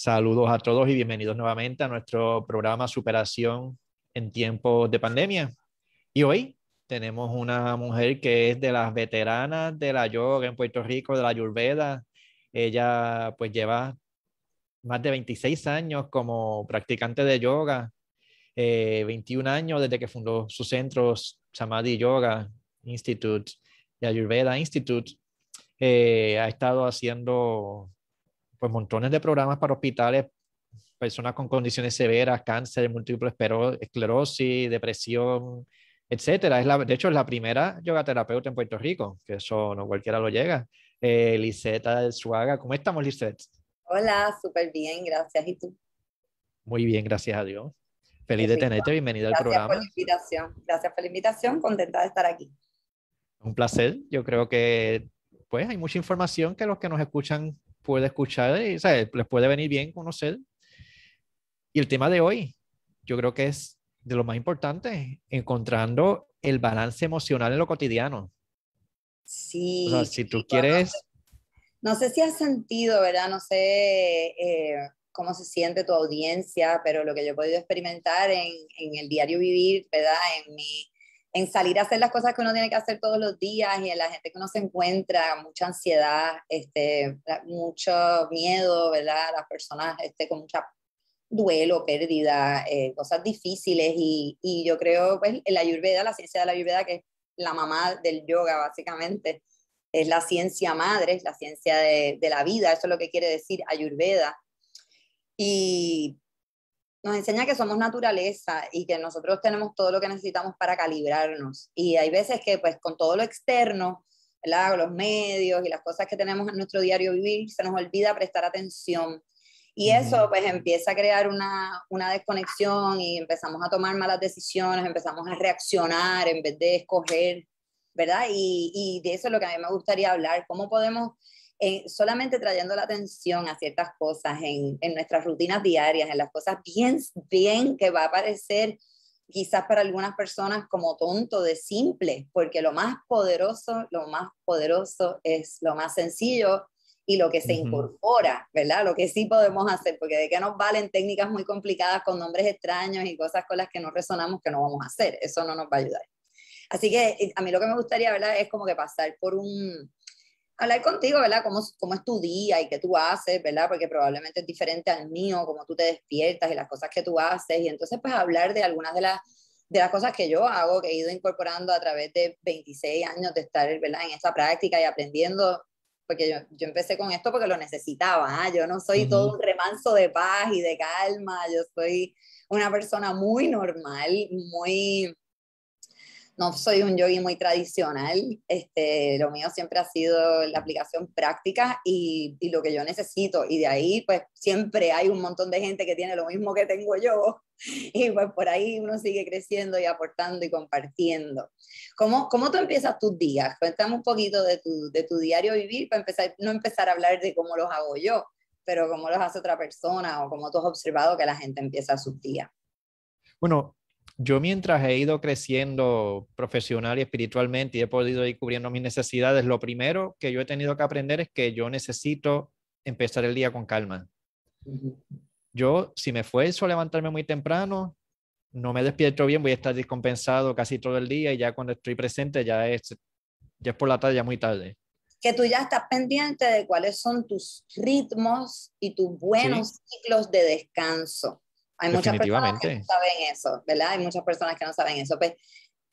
Saludos a todos y bienvenidos nuevamente a nuestro programa Superación en tiempos de pandemia. Y hoy tenemos una mujer que es de las veteranas de la yoga en Puerto Rico, de la Ayurveda. Ella pues lleva más de 26 años como practicante de yoga, 21 eh, años desde que fundó su centro Samadhi Yoga Institute y Ayurveda Institute. Eh, ha estado haciendo pues montones de programas para hospitales, personas con condiciones severas, cáncer, múltiple esclerosis, depresión, etcétera. Es la, de hecho, es la primera yoga terapeuta en Puerto Rico, que eso no cualquiera lo llega. Eh, Liseta del Suaga, ¿cómo estamos, Lisette? Hola, súper bien, gracias. ¿Y tú? Muy bien, gracias a Dios. Feliz de tenerte, bienvenida al programa. Gracias por la invitación, gracias por la invitación, contenta de estar aquí. Un placer, yo creo que pues hay mucha información que los que nos escuchan puede escuchar y les puede venir bien conocer. Y el tema de hoy, yo creo que es de lo más importante, encontrando el balance emocional en lo cotidiano. Sí. O sea, si tú quieres... No sé si has sentido, ¿verdad? No sé eh, cómo se siente tu audiencia, pero lo que yo he podido experimentar en, en el diario vivir, ¿verdad? En mi en salir a hacer las cosas que uno tiene que hacer todos los días y en la gente que uno se encuentra, mucha ansiedad, este, mucho miedo, ¿verdad? Las personas este, con mucha duelo, pérdida, eh, cosas difíciles y, y, yo creo, pues, la ayurveda, la ciencia de la ayurveda, que es la mamá del yoga básicamente, es la ciencia madre, es la ciencia de, de la vida, eso es lo que quiere decir ayurveda. Y nos enseña que somos naturaleza y que nosotros tenemos todo lo que necesitamos para calibrarnos. Y hay veces que pues con todo lo externo, los medios y las cosas que tenemos en nuestro diario vivir, se nos olvida prestar atención. Y eso pues empieza a crear una, una, desconexión y empezamos a tomar malas decisiones, empezamos a reaccionar en vez de escoger, ¿verdad? Y, y de eso es lo que a mí me gustaría hablar, cómo podemos solamente trayendo la atención a ciertas cosas en, en, nuestras rutinas diarias, en las cosas bien, bien que va a parecer quizás para algunas personas como tonto de simple, porque lo más poderoso, lo más poderoso es lo más sencillo y lo que se incorpora, ¿verdad? Lo que sí podemos hacer, porque de qué nos valen técnicas muy complicadas con nombres extraños y cosas con las que no resonamos que no vamos a hacer, eso no nos va a ayudar. Así que eh, a mí lo que me gustaría, ¿verdad? Es como que pasar por un, hablar contigo, ¿verdad? ¿Cómo, ¿Cómo es tu día y qué tú haces, ¿verdad? Porque probablemente es diferente al mío, cómo tú te despiertas y las cosas que tú haces. Y entonces, pues hablar de algunas de las, de las cosas que yo hago, que he ido incorporando a través de 26 años de estar, ¿verdad? En esta práctica y aprendiendo, porque yo, yo empecé con esto porque lo necesitaba. ¿ah? Yo no soy todo un remanso de paz y de calma, yo soy una persona muy normal, muy no soy un yogi muy tradicional, este, lo mío siempre ha sido la aplicación práctica y, y, lo que yo necesito. Y de ahí, pues siempre hay un montón de gente que tiene lo mismo que tengo yo. Y pues por ahí uno sigue creciendo y aportando y compartiendo. ¿Cómo, cómo tú empiezas tus días? Cuéntame un poquito de tu, de tu diario vivir para empezar, no empezar a hablar de cómo los hago yo, pero cómo los hace otra persona o cómo tú has observado que la gente empieza sus días. Bueno, yo mientras he ido creciendo profesional y espiritualmente y he podido ir cubriendo mis necesidades, lo primero que yo he tenido que aprender es que yo necesito empezar el día con calma. Yo, si me fuerzo a levantarme muy temprano, no me despierto bien, voy a estar descompensado casi todo el día y ya cuando estoy presente ya es, ya es por la tarde, ya muy tarde. Que tú ya estás pendiente de cuáles son tus ritmos y tus buenos ciclos de descanso. Hay muchas personas que no saben eso, ¿verdad? Hay muchas personas que no saben eso. Pues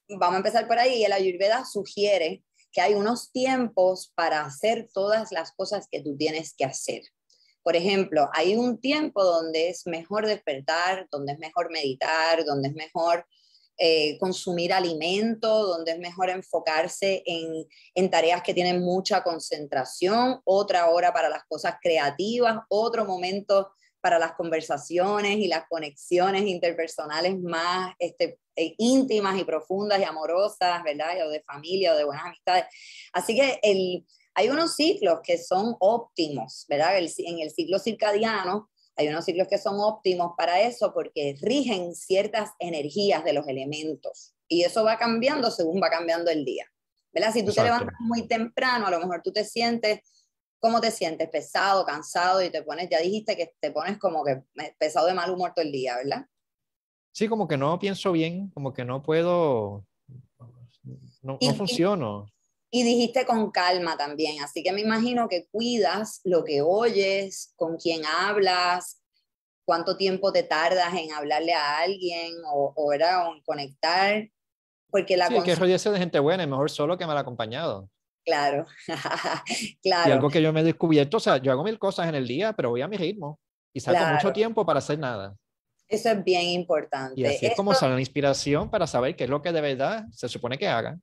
vamos a empezar por ahí. El Ayurveda sugiere que hay unos tiempos para hacer todas las cosas que tú tienes que hacer. Por ejemplo, hay un tiempo donde es mejor despertar, donde es mejor meditar, donde es mejor eh, consumir alimento, donde es mejor enfocarse en, en, tareas que tienen mucha concentración, otra hora para las cosas creativas, otro momento para las conversaciones y las conexiones interpersonales más este, eh, íntimas y profundas y amorosas, ¿verdad? O de familia o de buenas amistades. Así que el, hay unos ciclos que son óptimos, ¿verdad? en el ciclo circadiano hay unos ciclos que son óptimos para eso porque rigen ciertas energías de los elementos y eso va cambiando según va cambiando el día. ¿verdad? Si tú te levantas muy temprano, a lo mejor tú te sientes ¿Cómo te sientes? ¿Pesado, cansado? Y te pones, ya dijiste que te pones como que pesado de mal humor todo el día, ¿verdad? Sí, como que no pienso bien, como que no puedo, no, no funciono. Y dijiste con calma también, así que me imagino que cuidas lo que oyes, con quién hablas, cuánto tiempo te tardas en hablarle a alguien o, o, era, o conectar. Porque la sí, que rodearse de gente buena, es mejor solo que mal acompañado. Claro, claro. Y algo que yo me he descubierto, o sea, yo hago mil cosas en el día, pero voy a mi ritmo y saco mucho tiempo para hacer nada. Eso es bien importante. Y así es como sale la inspiración para saber qué es lo que de verdad se supone que haga.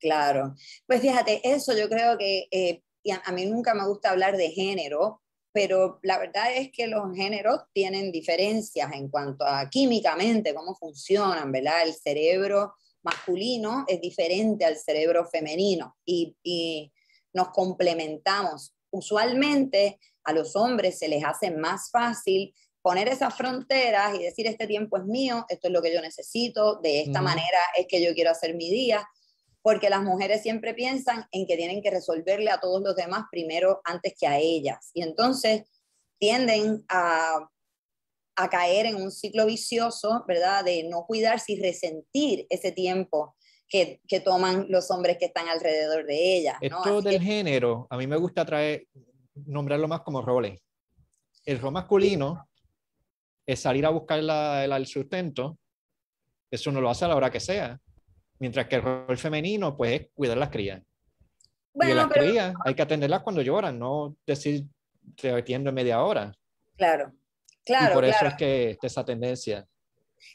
Claro. Pues fíjate, eso yo creo que, eh, a, a, mí nunca me gusta hablar de género, pero la verdad es que los géneros tienen diferencias en cuanto a químicamente, cómo funcionan, ¿verdad? El cerebro masculino es diferente al cerebro femenino y, y nos complementamos. Usualmente a los hombres se les hace más fácil poner esas fronteras y decir, este tiempo es mío, esto es lo que yo necesito, de esta mm. manera es que yo quiero hacer mi día, porque las mujeres siempre piensan en que tienen que resolverle a todos los demás primero antes que a ellas. Y entonces tienden a, a caer en un ciclo vicioso, ¿verdad? De no cuidarse y resentir ese tiempo que, que, toman los hombres que están alrededor de ellas. ¿no? Esto del género, a mí me gusta traer, nombrarlo más como roles. El rol masculino es salir a buscar la, el sustento, eso no lo hace a la hora que sea. Mientras que el rol femenino, pues, es cuidar las crías. Bueno, y las crías hay que atenderlas cuando lloran, no decir te atiendo en media hora. Claro, claro. Y por claro. eso es que esa tendencia.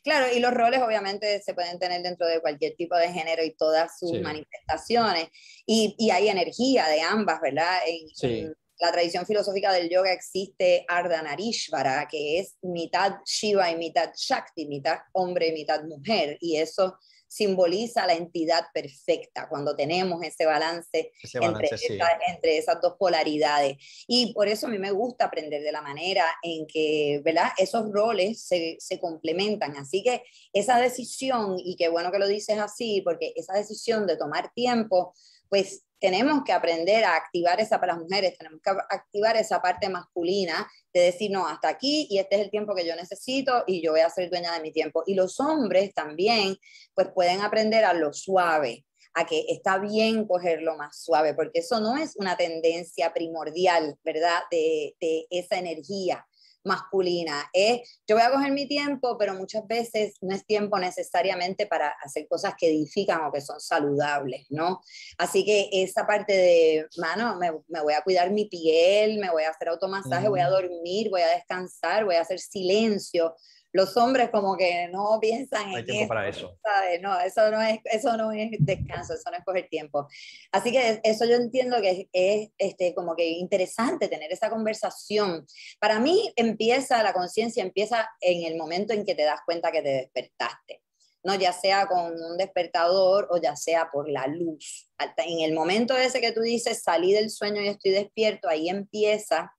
Claro, y los roles obviamente se pueden tener dentro de cualquier tipo de género y todas sus sí. manifestaciones. Y, y, hay energía de ambas, ¿verdad? En, sí. en, la tradición filosófica del yoga existe Ardhanarishvara, que es mitad Shiva y mitad Shakti, mitad hombre y mitad mujer. Y eso simboliza la entidad perfecta, cuando tenemos ese balance, ese balance entre, sí. esa, entre, esas dos polaridades. Y por eso a mí me gusta aprender de la manera en que, ¿verdad? Esos roles se, se complementan. Así que esa decisión, y qué bueno que lo dices así, porque esa decisión de tomar tiempo, pues tenemos que aprender a activar esa para las mujeres, tenemos que activar esa parte masculina de decir, no, hasta aquí y este es el tiempo que yo necesito y yo voy a ser dueña de mi tiempo. Y los hombres también, pues pueden aprender a lo suave, a que está bien cogerlo más suave, porque eso no es una tendencia primordial, ¿verdad? De, de esa energía masculina. Es, yo voy a coger mi tiempo, pero muchas veces no es tiempo necesariamente para hacer cosas que edifican o que son saludables, ¿no? Así que esa parte de, mano, me, me voy a cuidar mi piel, me voy a hacer automasaje, mm. voy a dormir, voy a descansar, voy a hacer silencio, los hombres como que no piensan no hay en tiempo eso, para eso. ¿sabes? No, eso no, es, eso no es descanso, eso no es coger tiempo. Así que eso yo entiendo que es, es este, como que interesante tener esa conversación. Para mí empieza, la conciencia empieza en el momento en que te das cuenta que te despertaste. ¿no? ya sea con un despertador o ya sea por la luz. En el momento ese que tú dices, salí del sueño y estoy despierto, ahí empieza,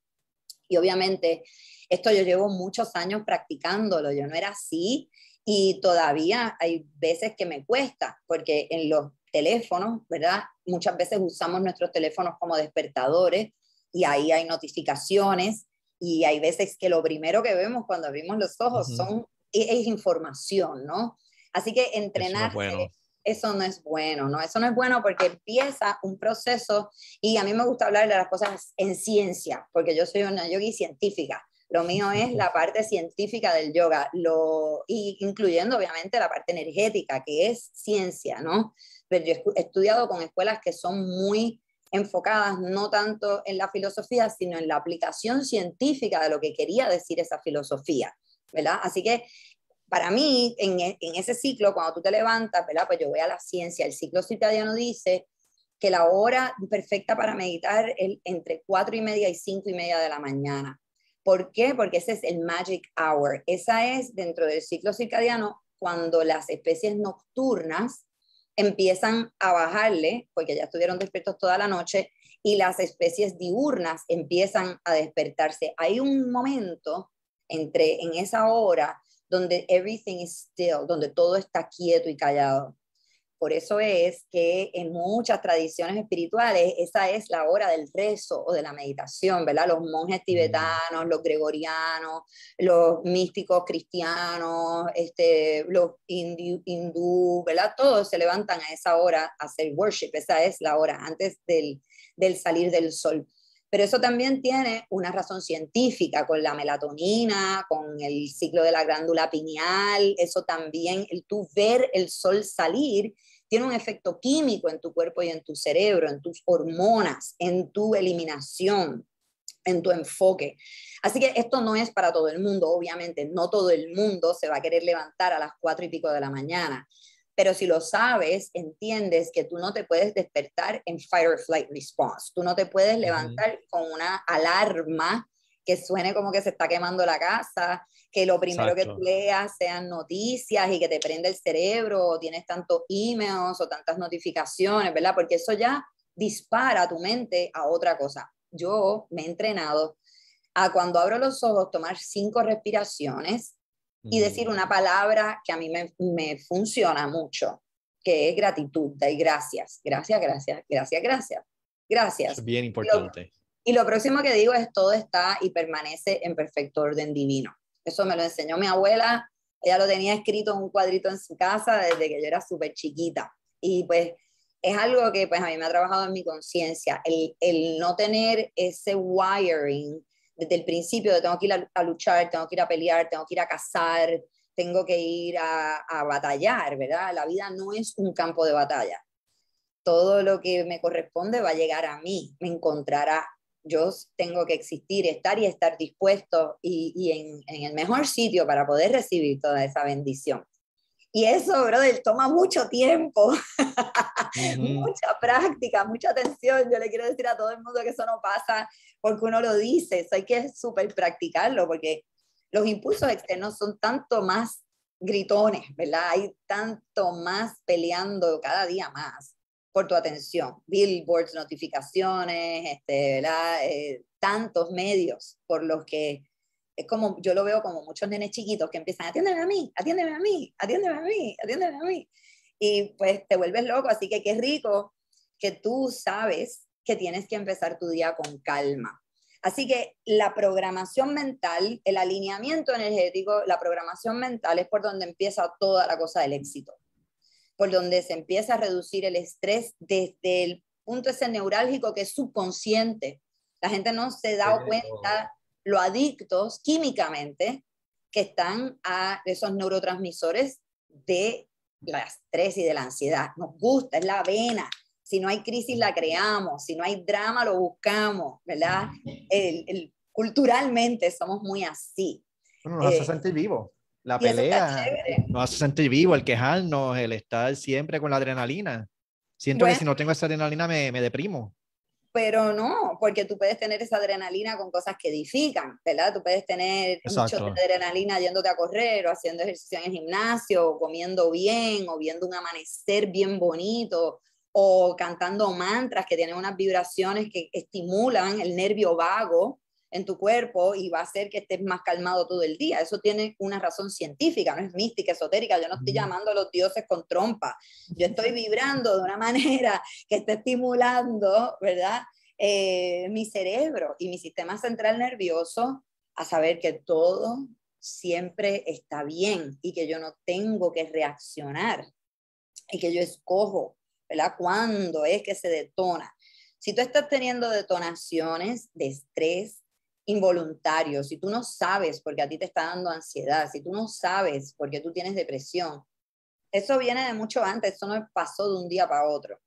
y obviamente esto yo llevo muchos años practicándolo, yo no era así y todavía hay veces que me cuesta, porque en los teléfonos, ¿verdad? Muchas veces usamos nuestros teléfonos como despertadores y ahí hay notificaciones y hay veces que lo primero que vemos cuando abrimos los ojos uh -huh. son, es, es, información, ¿no? Así que entrenar... Eso, no es bueno. eso no es bueno, ¿no? Eso no es bueno porque empieza un proceso y a mí me gusta hablar de las cosas en ciencia, porque yo soy una yogi científica. Lo mío es la parte científica del yoga, lo, y incluyendo obviamente la parte energética, que es ciencia, ¿no? Pero yo he estudiado con escuelas que son muy enfocadas no tanto en la filosofía, sino en la aplicación científica de lo que quería decir esa filosofía, ¿verdad? Así que para mí, en, en ese ciclo, cuando tú te levantas, ¿verdad? Pues yo voy a la ciencia, el ciclo circadiano dice que la hora perfecta para meditar es entre cuatro y media y cinco y media de la mañana. ¿Por qué? Porque ese es el magic hour. Esa es dentro del ciclo circadiano cuando las especies nocturnas empiezan a bajarle, porque ya estuvieron despiertos toda la noche, y las especies diurnas empiezan a despertarse. Hay un momento entre en esa hora donde everything is still, donde todo está quieto y callado. Por eso es que en muchas tradiciones espirituales esa es la hora del rezo o de la meditación, ¿verdad? Los monjes tibetanos, los gregorianos, los místicos cristianos, este, los hindú, ¿verdad? Todos se levantan a esa hora a hacer worship, esa es la hora antes del, del salir del sol. Pero eso también tiene una razón científica con la melatonina, con el ciclo de la glándula pineal, eso también, el tú ver el sol salir, tiene un efecto químico en tu cuerpo y en tu cerebro, en tus hormonas, en tu eliminación, en tu enfoque. Así que esto no es para todo el mundo, obviamente, no todo el mundo se va a querer levantar a las cuatro y pico de la mañana, pero si lo sabes, entiendes que tú no te puedes despertar en fight or flight response. Tú no te puedes levantar con una alarma que suene como que se está quemando la casa, que lo primero que tú leas sean noticias y que te prende el cerebro, o tienes tantos emails o tantas notificaciones, ¿verdad? Porque eso ya dispara tu mente a otra cosa. Yo me he entrenado a cuando abro los ojos tomar cinco respiraciones, y decir una palabra que a mí me, me funciona mucho, que es gratitud, y gracias, gracias, gracias, gracias, gracias, gracias. Es bien importante. Y lo, próximo que digo es todo está y permanece en perfecto orden divino. Eso me lo enseñó mi abuela, ella lo tenía escrito en un cuadrito en su casa desde que yo era súper chiquita. Y pues es algo que pues a mí me ha trabajado en mi conciencia, el, el no tener ese wiring desde el principio tengo que ir a, luchar, tengo que ir a pelear, tengo que ir a cazar, tengo que ir a, batallar, ¿verdad? La vida no es un campo de batalla. Todo lo que me corresponde va a llegar a mí, me encontrará. Yo tengo que existir, estar y estar dispuesto y, en, el mejor sitio para poder recibir toda esa bendición. Y eso, brother, toma mucho tiempo, mucha práctica, mucha atención. Yo le quiero decir a todo el mundo que eso no pasa porque uno lo dice, eso hay que súper practicarlo, porque los impulsos externos son tanto más gritones, ¿verdad? Hay tanto más peleando cada día más por tu atención. Billboards, notificaciones, este, ¿verdad? Eh, tantos medios por los que es como, yo lo veo como muchos nenes chiquitos que empiezan, atiéndeme a mí, atiéndeme a mí, atiéndeme a mí, atiéndeme a mí. Y pues te vuelves loco, así que qué rico que tú sabes que tienes que empezar tu día con calma. Así que la programación mental, el alineamiento energético, la programación mental es por donde empieza toda la cosa del éxito, por donde se empieza a reducir el estrés desde el punto ese neurálgico que es subconsciente. La gente no se da cuenta lo adictos químicamente que están a esos neurotransmisores de la estrés y de la ansiedad. Nos gusta, es la vena, si no hay crisis la creamos, si no hay drama lo buscamos, ¿verdad? El, culturalmente somos muy así. Bueno, nos hace eh, sentir vivo. La pelea nos hace sentir vivo, el quejarnos, el estar siempre con la adrenalina. Siento que si no tengo esa adrenalina me, me deprimo pero no, porque tú puedes tener esa adrenalina con cosas que edifican, ¿verdad? Tú puedes tener mucha adrenalina yéndote a correr o haciendo ejercicio en el gimnasio, o comiendo bien, o viendo un amanecer bien bonito, o cantando mantras que tienen unas vibraciones que estimulan el nervio vago en tu cuerpo y va a hacer que estés más calmado todo el día. Eso tiene una razón científica, no es mística, esotérica. Yo no estoy llamando a los dioses con trompa. Yo estoy vibrando de una manera que está estimulando, ¿verdad? Eh, mi cerebro y mi sistema central nervioso a saber que todo siempre está bien y que yo no tengo que reaccionar y que yo escojo ¿verdad? ¿Cuándo es que se detona? Si tú estás teniendo detonaciones de estrés involuntario, si tú no sabes porque a ti te está dando ansiedad, si tú no sabes porque tú tienes depresión, eso viene de mucho antes, eso no pasó de un día para otro.